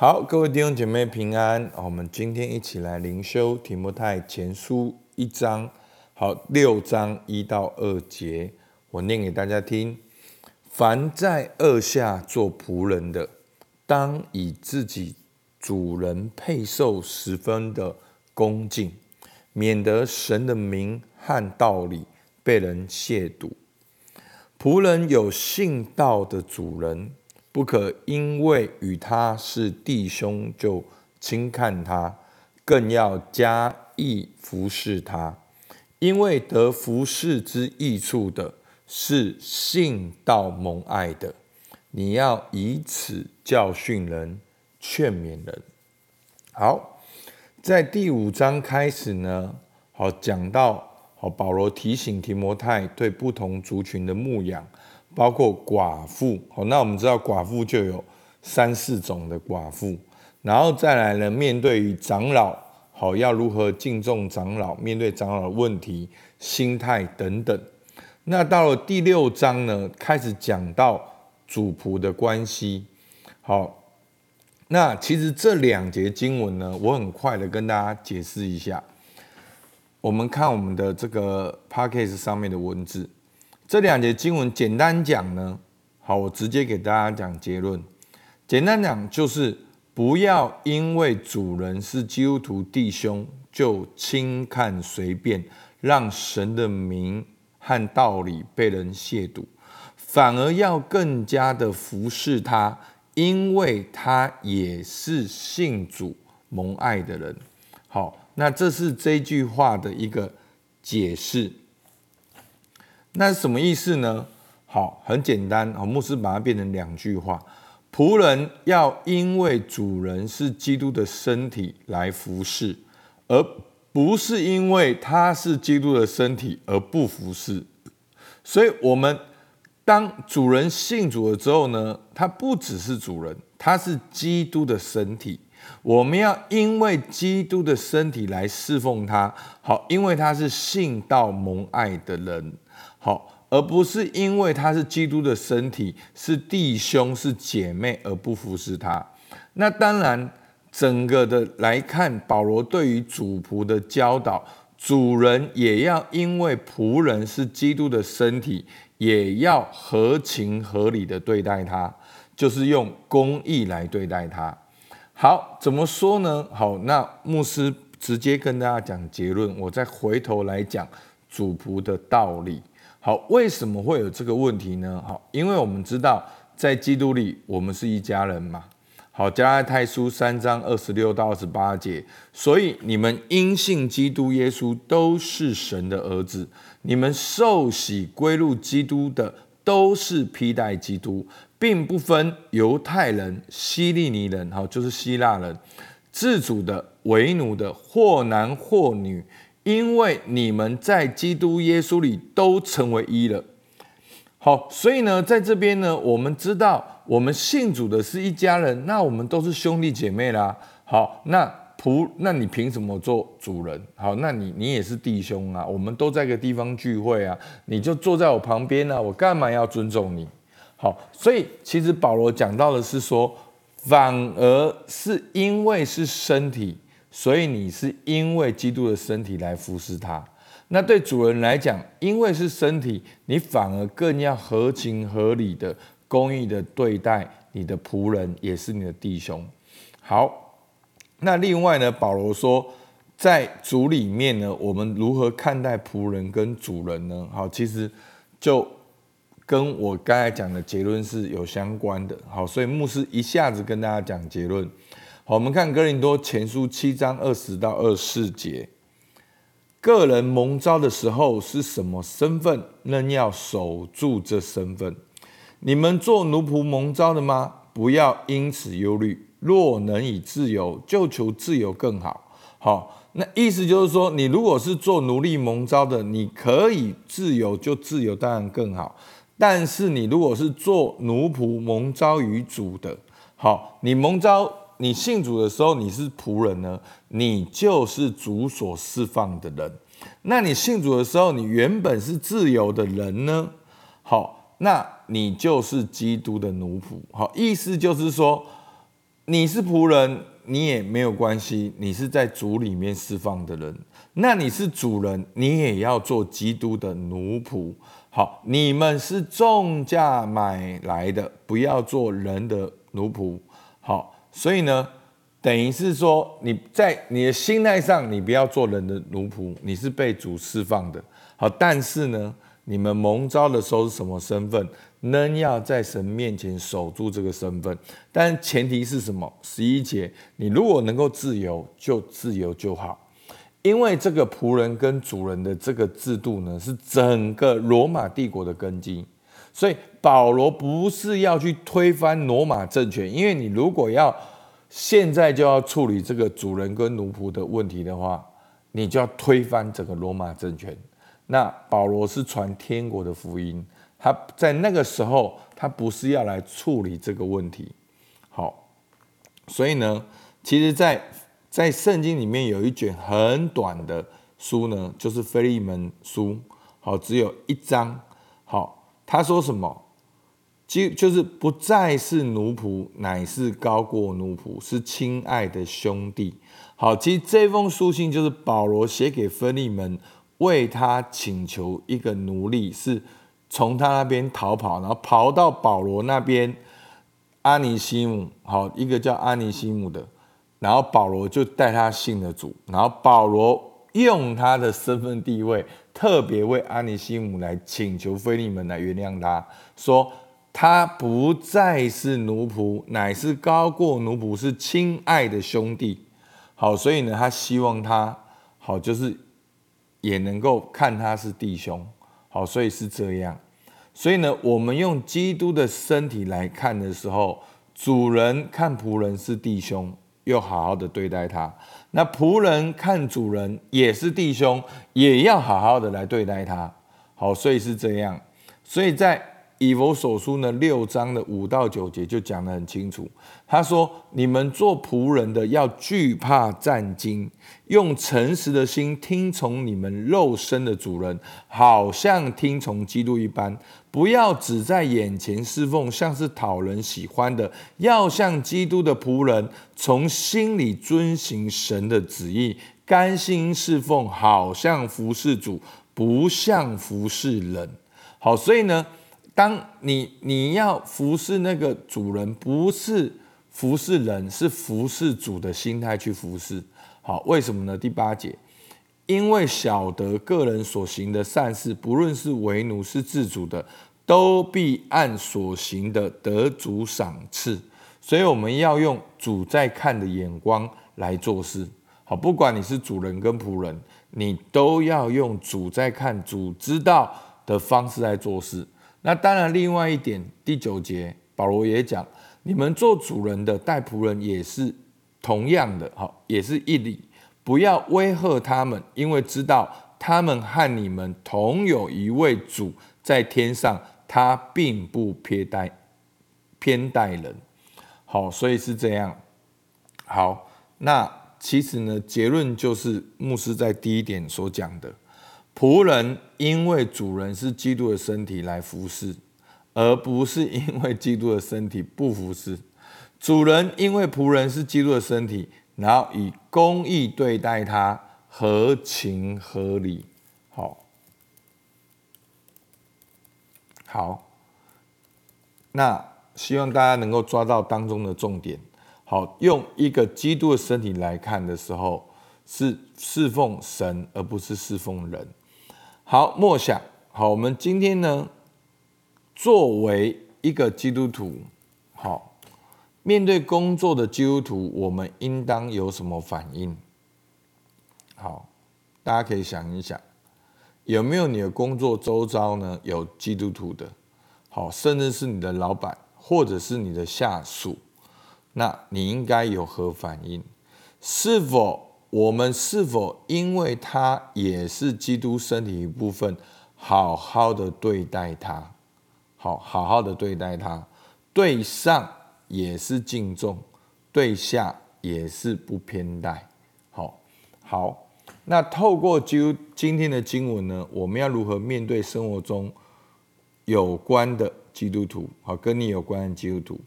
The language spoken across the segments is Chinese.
好，各位弟兄姐妹平安。我们今天一起来灵修提摩太前书一章，好六章一到二节，我念给大家听。凡在恶下做仆人的，当以自己主人配受十分的恭敬，免得神的名和道理被人亵渎。仆人有信道的主人。不可因为与他是弟兄就轻看他，更要加意服侍他，因为得服侍之益处的是信道蒙爱的。你要以此教训人，劝勉人。好，在第五章开始呢，好讲到好保罗提醒提摩太对不同族群的牧养。包括寡妇，好，那我们知道寡妇就有三四种的寡妇，然后再来呢，面对于长老，好，要如何敬重长老，面对长老的问题、心态等等。那到了第六章呢，开始讲到主仆的关系。好，那其实这两节经文呢，我很快的跟大家解释一下。我们看我们的这个 p a c k a g e 上面的文字。这两节经文简单讲呢，好，我直接给大家讲结论。简单讲就是，不要因为主人是基督徒弟兄，就轻看随便，让神的名和道理被人亵渎，反而要更加的服侍他，因为他也是信主蒙爱的人。好，那这是这句话的一个解释。那是什么意思呢？好，很简单。好，牧师把它变成两句话：仆人要因为主人是基督的身体来服侍，而不是因为他是基督的身体而不服侍。所以，我们当主人信主了之后呢，他不只是主人，他是基督的身体。我们要因为基督的身体来侍奉他。好，因为他是信道蒙爱的人。好，而不是因为他是基督的身体，是弟兄是姐妹而不服侍他。那当然，整个的来看，保罗对于主仆的教导，主人也要因为仆人是基督的身体，也要合情合理的对待他，就是用公义来对待他。好，怎么说呢？好，那牧师直接跟大家讲结论，我再回头来讲主仆的道理。好，为什么会有这个问题呢？好，因为我们知道在基督里我们是一家人嘛。好，加拉太书三章二十六到二十八节，所以你们因信基督耶稣都是神的儿子，你们受洗归入基督的都是披戴基督，并不分犹太人、希利尼人，好，就是希腊人，自主的、为奴的，或男或女。因为你们在基督耶稣里都成为一了，好，所以呢，在这边呢，我们知道我们信主的是一家人，那我们都是兄弟姐妹啦。好，那仆，那你凭什么做主人？好，那你你也是弟兄啊，我们都在一个地方聚会啊，你就坐在我旁边啊，我干嘛要尊重你？好，所以其实保罗讲到的是说，反而是因为是身体。所以你是因为基督的身体来服侍他，那对主人来讲，因为是身体，你反而更要合情合理的、公义的对待你的仆人，也是你的弟兄。好，那另外呢，保罗说，在主里面呢，我们如何看待仆人跟主人呢？好，其实就跟我刚才讲的结论是有相关的。好，所以牧师一下子跟大家讲结论。我们看哥林多前书七章二十到二十四节，个人蒙召的时候是什么身份，仍要守住这身份。你们做奴仆蒙召的吗？不要因此忧虑。若能以自由，就求自由更好。好，那意思就是说，你如果是做奴隶蒙召的，你可以自由就自由，当然更好。但是你如果是做奴仆蒙召于主的，好，你蒙召。你信主的时候，你是仆人呢，你就是主所释放的人。那你信主的时候，你原本是自由的人呢，好，那你就是基督的奴仆。好，意思就是说，你是仆人，你也没有关系，你是在主里面释放的人。那你是主人，你也要做基督的奴仆。好，你们是重价买来的，不要做人的奴仆。好，所以呢，等于是说你在你的心态上，你不要做人的奴仆，你是被主释放的。好，但是呢，你们蒙召的时候是什么身份？仍要在神面前守住这个身份，但前提是什么？十一节，你如果能够自由，就自由就好。因为这个仆人跟主人的这个制度呢，是整个罗马帝国的根基。所以保罗不是要去推翻罗马政权，因为你如果要现在就要处理这个主人跟奴仆的问题的话，你就要推翻整个罗马政权。那保罗是传天国的福音。他在那个时候，他不是要来处理这个问题，好，所以呢，其实，在在圣经里面有一卷很短的书呢，就是腓利门书，好，只有一章，好，他说什么？就就是不再是奴仆，乃是高过奴仆，是亲爱的兄弟。好，其实这封书信就是保罗写给腓利门，为他请求一个奴隶是。从他那边逃跑，然后跑到保罗那边，阿尼西姆，好一个叫阿尼西姆的，然后保罗就带他信了主，然后保罗用他的身份地位，特别为阿尼西姆来请求菲利门来原谅他，说他不再是奴仆，乃是高过奴仆，是亲爱的兄弟。好，所以呢，他希望他好，就是也能够看他是弟兄。好，所以是这样，所以呢，我们用基督的身体来看的时候，主人看仆人是弟兄，又好好的对待他；那仆人看主人也是弟兄，也要好好的来对待他。好，所以是这样，所以在。以佛所书呢，六章的五到九节就讲得很清楚。他说：“你们做仆人的要惧怕战惊，用诚实的心听从你们肉身的主人，好像听从基督一般。不要只在眼前侍奉，像是讨人喜欢的；要像基督的仆人，从心里遵行神的旨意，甘心侍奉，好像服侍主，不像服侍人。”好，所以呢。当你你要服侍那个主人，不是服侍人，是服侍主的心态去服侍。好，为什么呢？第八节，因为晓得个人所行的善事，不论是为奴是自主的，都必按所行的得主赏赐。所以我们要用主在看的眼光来做事。好，不管你是主人跟仆人，你都要用主在看、主知道的方式来做事。那当然，另外一点，第九节保罗也讲，你们做主人的带仆人也是同样的，好，也是一理，不要威吓他们，因为知道他们和你们同有一位主在天上，他并不偏待偏待人，好，所以是这样。好，那其实呢，结论就是牧师在第一点所讲的。仆人因为主人是基督的身体来服侍，而不是因为基督的身体不服侍。主人因为仆人是基督的身体，然后以公义对待他，合情合理。好，好，那希望大家能够抓到当中的重点。好，用一个基督的身体来看的时候，是侍奉神，而不是侍奉人。好，默想。好，我们今天呢，作为一个基督徒，好，面对工作的基督徒，我们应当有什么反应？好，大家可以想一想，有没有你的工作周遭呢有基督徒的？好，甚至是你的老板，或者是你的下属，那你应该有何反应？是否？我们是否因为他也是基督身体一部分，好好的对待他，好好好的对待他，对上也是敬重，对下也是不偏待。好，好，那透过今今天的经文呢，我们要如何面对生活中有关的基督徒？好，跟你有关的基督徒。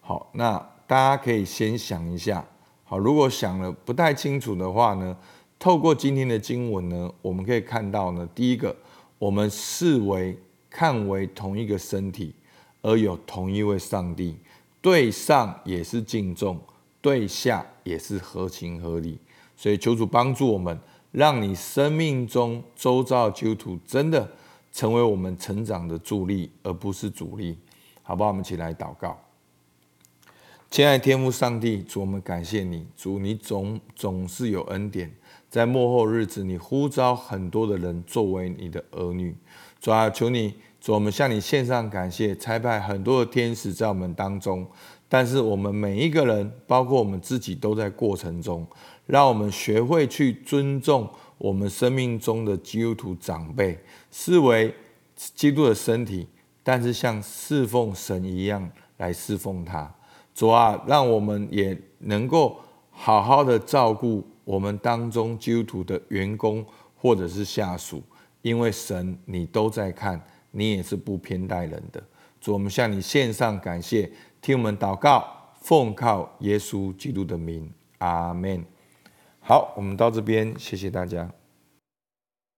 好，那大家可以先想一下，好，如果想了不太清楚的话呢，透过今天的经文呢，我们可以看到呢，第一个，我们视为看为同一个身体，而有同一位上帝，对上也是敬重，对下也是合情合理。所以求主帮助我们，让你生命中周遭基督徒真的成为我们成长的助力，而不是阻力，好不好？我们一起来祷告。亲爱的天父上帝，主我们感谢你，主你总总是有恩典，在幕后日子，你呼召很多的人作为你的儿女。主啊，求你，主我们向你献上感谢，差派很多的天使在我们当中，但是我们每一个人，包括我们自己，都在过程中。让我们学会去尊重我们生命中的基督徒长辈，视为基督的身体，但是像侍奉神一样来侍奉他。主啊，让我们也能够好好的照顾我们当中基督徒的员工或者是下属，因为神你都在看，你也是不偏待人的。主，我们向你献上感谢，听我们祷告，奉靠耶稣基督的名，阿门。好，我们到这边，谢谢大家。